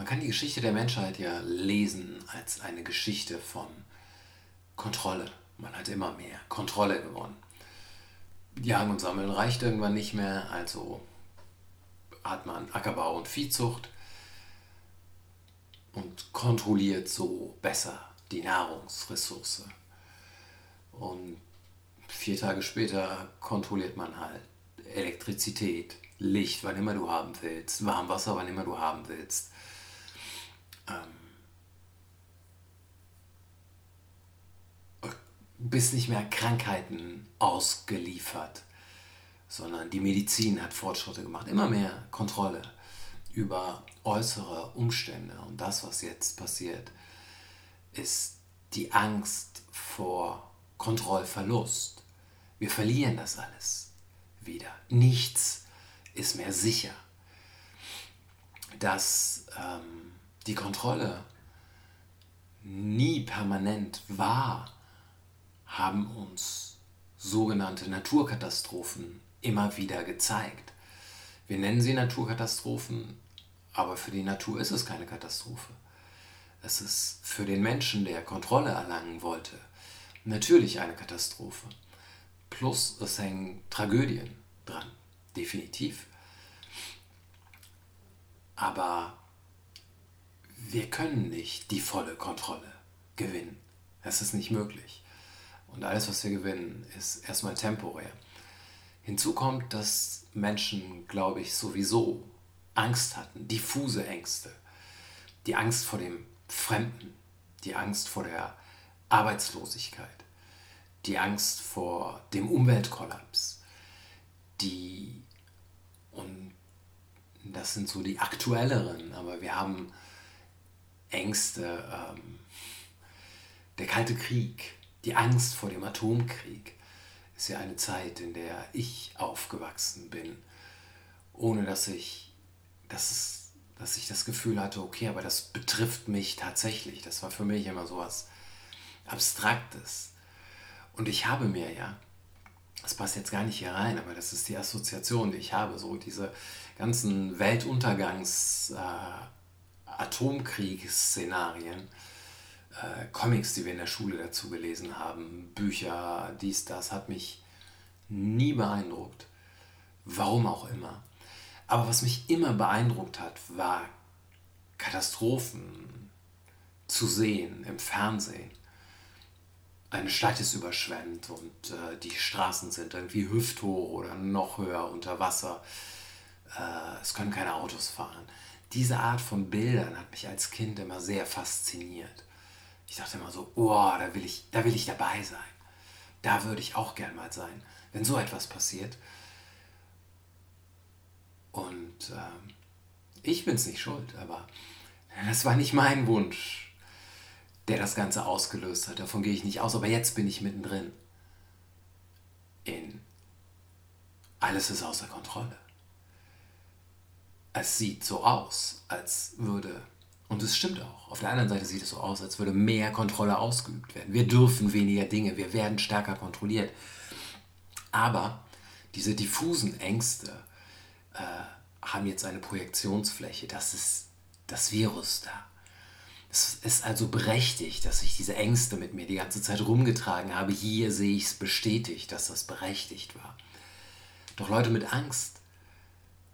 Man kann die Geschichte der Menschheit ja lesen als eine Geschichte von Kontrolle. Man hat immer mehr Kontrolle gewonnen. Jagen und Sammeln reicht irgendwann nicht mehr, also hat man Ackerbau und Viehzucht und kontrolliert so besser die Nahrungsressource. Und vier Tage später kontrolliert man halt Elektrizität, Licht, wann immer du haben willst, Warmwasser, wann immer du haben willst. Ähm, bist nicht mehr Krankheiten ausgeliefert, sondern die Medizin hat Fortschritte gemacht, immer mehr Kontrolle über äußere Umstände. Und das, was jetzt passiert, ist die Angst vor Kontrollverlust. Wir verlieren das alles wieder. Nichts ist mehr sicher. Dass ähm, die Kontrolle nie permanent war, haben uns sogenannte Naturkatastrophen immer wieder gezeigt. Wir nennen sie Naturkatastrophen, aber für die Natur ist es keine Katastrophe. Es ist für den Menschen, der Kontrolle erlangen wollte, natürlich eine Katastrophe. Plus es hängen Tragödien dran, definitiv. Aber wir können nicht die volle Kontrolle gewinnen. Es ist nicht möglich. Und alles, was wir gewinnen, ist erstmal temporär. Hinzu kommt, dass Menschen, glaube ich, sowieso Angst hatten, diffuse Ängste. Die Angst vor dem Fremden, die Angst vor der Arbeitslosigkeit, die Angst vor dem Umweltkollaps, die, und das sind so die aktuelleren, aber wir haben Ängste, ähm, der Kalte Krieg, die Angst vor dem Atomkrieg ist ja eine Zeit, in der ich aufgewachsen bin, ohne dass ich, dass, dass ich das Gefühl hatte, okay, aber das betrifft mich tatsächlich. Das war für mich immer so was Abstraktes. Und ich habe mir ja, das passt jetzt gar nicht hier rein, aber das ist die Assoziation, die ich habe, so diese ganzen Weltuntergangs- äh, Atomkriegsszenarien, äh, Comics, die wir in der Schule dazu gelesen haben, Bücher, dies, das, hat mich nie beeindruckt. Warum auch immer. Aber was mich immer beeindruckt hat, war Katastrophen zu sehen im Fernsehen. Eine Stadt ist überschwemmt und äh, die Straßen sind irgendwie hüfthoch oder noch höher unter Wasser. Äh, es können keine Autos fahren. Diese Art von Bildern hat mich als Kind immer sehr fasziniert. Ich dachte immer so, oh, da will ich, da will ich dabei sein. Da würde ich auch gern mal sein, wenn so etwas passiert. Und äh, ich bin es nicht schuld, aber das war nicht mein Wunsch, der das Ganze ausgelöst hat. Davon gehe ich nicht aus, aber jetzt bin ich mittendrin. In alles ist außer Kontrolle. Es sieht so aus, als würde und es stimmt auch. Auf der anderen Seite sieht es so aus, als würde mehr Kontrolle ausgeübt werden. Wir dürfen weniger Dinge, wir werden stärker kontrolliert. Aber diese diffusen Ängste äh, haben jetzt eine Projektionsfläche. Das ist das Virus da. Es ist also berechtigt, dass ich diese Ängste mit mir die ganze Zeit rumgetragen habe. Hier sehe ich es bestätigt, dass das berechtigt war. Doch Leute mit Angst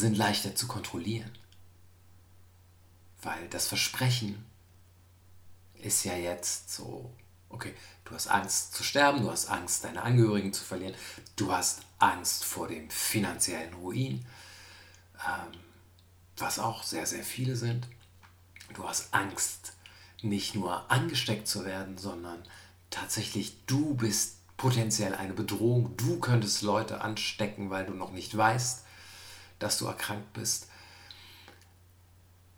sind leichter zu kontrollieren. Weil das Versprechen ist ja jetzt so, okay, du hast Angst zu sterben, du hast Angst, deine Angehörigen zu verlieren, du hast Angst vor dem finanziellen Ruin, ähm, was auch sehr, sehr viele sind. Du hast Angst, nicht nur angesteckt zu werden, sondern tatsächlich du bist potenziell eine Bedrohung. Du könntest Leute anstecken, weil du noch nicht weißt, dass du erkrankt bist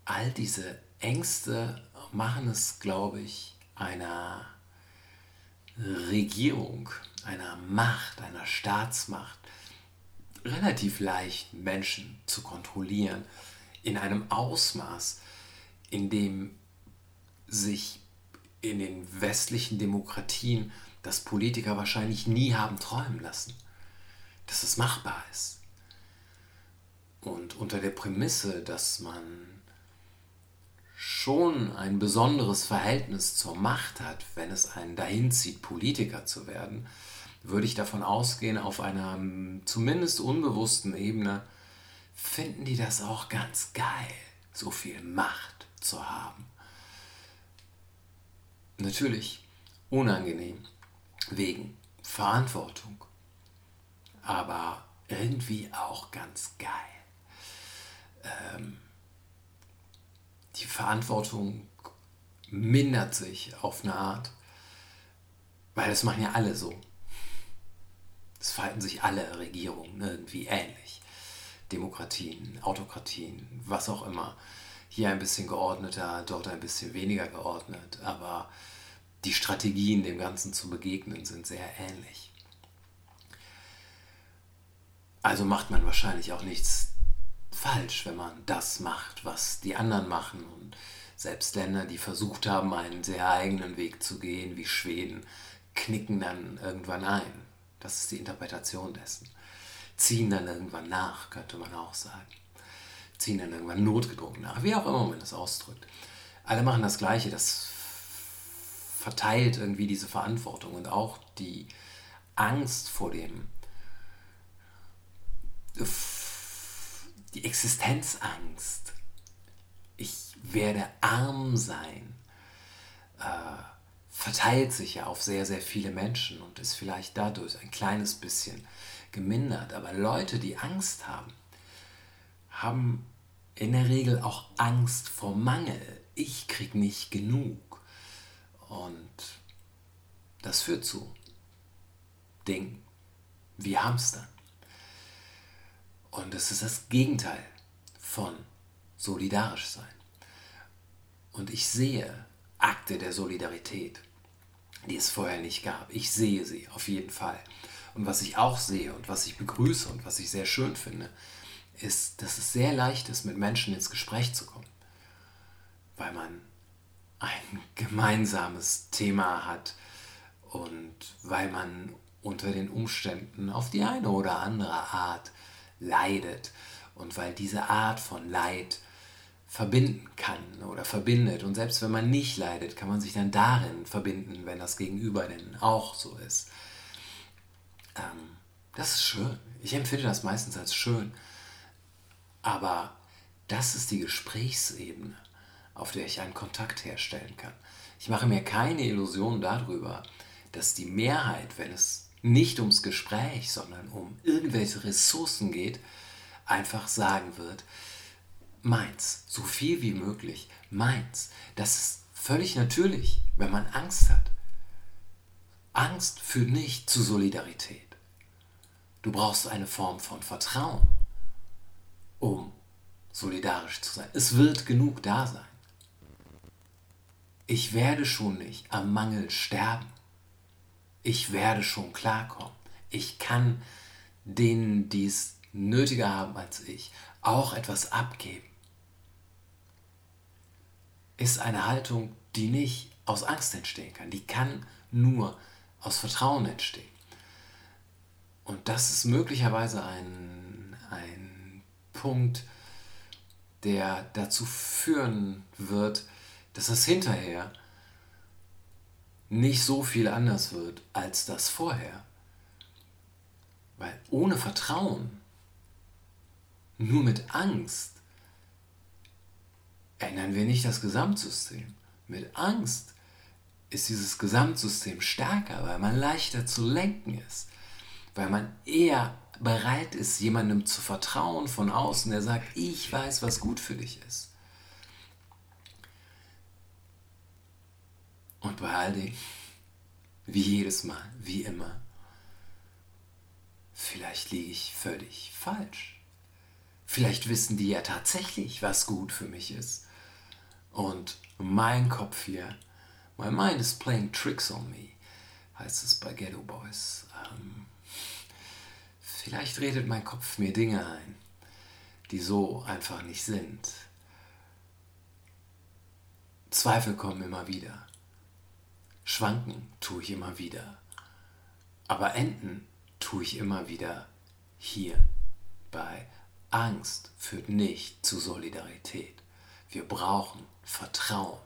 all diese Ängste machen es, glaube ich, einer Regierung, einer Macht, einer Staatsmacht relativ leicht, Menschen zu kontrollieren in einem Ausmaß, in dem sich in den westlichen Demokratien das Politiker wahrscheinlich nie haben träumen lassen, dass es machbar ist. Und unter der Prämisse, dass man schon ein besonderes Verhältnis zur Macht hat, wenn es einen dahin zieht, Politiker zu werden, würde ich davon ausgehen, auf einer zumindest unbewussten Ebene finden die das auch ganz geil, so viel Macht zu haben. Natürlich unangenehm wegen Verantwortung, aber irgendwie auch ganz geil. Ähm, die Verantwortung mindert sich auf eine Art, weil das machen ja alle so. Es verhalten sich alle Regierungen irgendwie ähnlich. Demokratien, Autokratien, was auch immer. Hier ein bisschen geordneter, dort ein bisschen weniger geordnet, aber die Strategien dem Ganzen zu begegnen sind sehr ähnlich. Also macht man wahrscheinlich auch nichts falsch, wenn man das macht, was die anderen machen. Und selbst Länder, die versucht haben, einen sehr eigenen Weg zu gehen, wie Schweden, knicken dann irgendwann ein. Das ist die Interpretation dessen. Ziehen dann irgendwann nach, könnte man auch sagen. Ziehen dann irgendwann notgedrungen nach, wie auch immer man das ausdrückt. Alle machen das Gleiche, das verteilt irgendwie diese Verantwortung und auch die Angst vor dem, die Existenzangst. Ich werde arm sein. Äh, verteilt sich ja auf sehr, sehr viele Menschen und ist vielleicht dadurch ein kleines bisschen gemindert. Aber Leute, die Angst haben, haben in der Regel auch Angst vor Mangel. Ich krieg nicht genug. Und das führt zu Dingen wie Hamstern. Und es ist das Gegenteil von solidarisch sein. Und ich sehe Akte der Solidarität die es vorher nicht gab. Ich sehe sie auf jeden Fall. Und was ich auch sehe und was ich begrüße und was ich sehr schön finde, ist, dass es sehr leicht ist, mit Menschen ins Gespräch zu kommen, weil man ein gemeinsames Thema hat und weil man unter den Umständen auf die eine oder andere Art leidet und weil diese Art von Leid verbinden kann oder verbindet. Und selbst wenn man nicht leidet, kann man sich dann darin verbinden, wenn das Gegenüber denn auch so ist. Ähm, das ist schön. Ich empfinde das meistens als schön. Aber das ist die Gesprächsebene, auf der ich einen Kontakt herstellen kann. Ich mache mir keine Illusion darüber, dass die Mehrheit, wenn es nicht ums Gespräch, sondern um irgendwelche Ressourcen geht, einfach sagen wird, meins, so viel wie möglich, meins. Das ist völlig natürlich, wenn man Angst hat. Angst führt nicht zu Solidarität. Du brauchst eine Form von Vertrauen, um solidarisch zu sein. Es wird genug da sein. Ich werde schon nicht am Mangel sterben. Ich werde schon klarkommen. Ich kann denen, die es nötiger haben als ich, auch etwas abgeben ist eine Haltung, die nicht aus Angst entstehen kann. Die kann nur aus Vertrauen entstehen. Und das ist möglicherweise ein, ein Punkt, der dazu führen wird, dass das hinterher nicht so viel anders wird als das vorher. Weil ohne Vertrauen, nur mit Angst, ändern wir nicht das Gesamtsystem. Mit Angst ist dieses Gesamtsystem stärker, weil man leichter zu lenken ist, weil man eher bereit ist, jemandem zu vertrauen von außen, der sagt, ich weiß, was gut für dich ist. Und bei all dem, wie jedes Mal, wie immer, vielleicht liege ich völlig falsch. Vielleicht wissen die ja tatsächlich, was gut für mich ist. Und mein Kopf hier, my mind is playing tricks on me, heißt es bei Ghetto Boys. Ähm, vielleicht redet mein Kopf mir Dinge ein, die so einfach nicht sind. Zweifel kommen immer wieder. Schwanken tue ich immer wieder. Aber enden tue ich immer wieder hier bei Angst führt nicht zu Solidarität. Wir brauchen Vertrauen.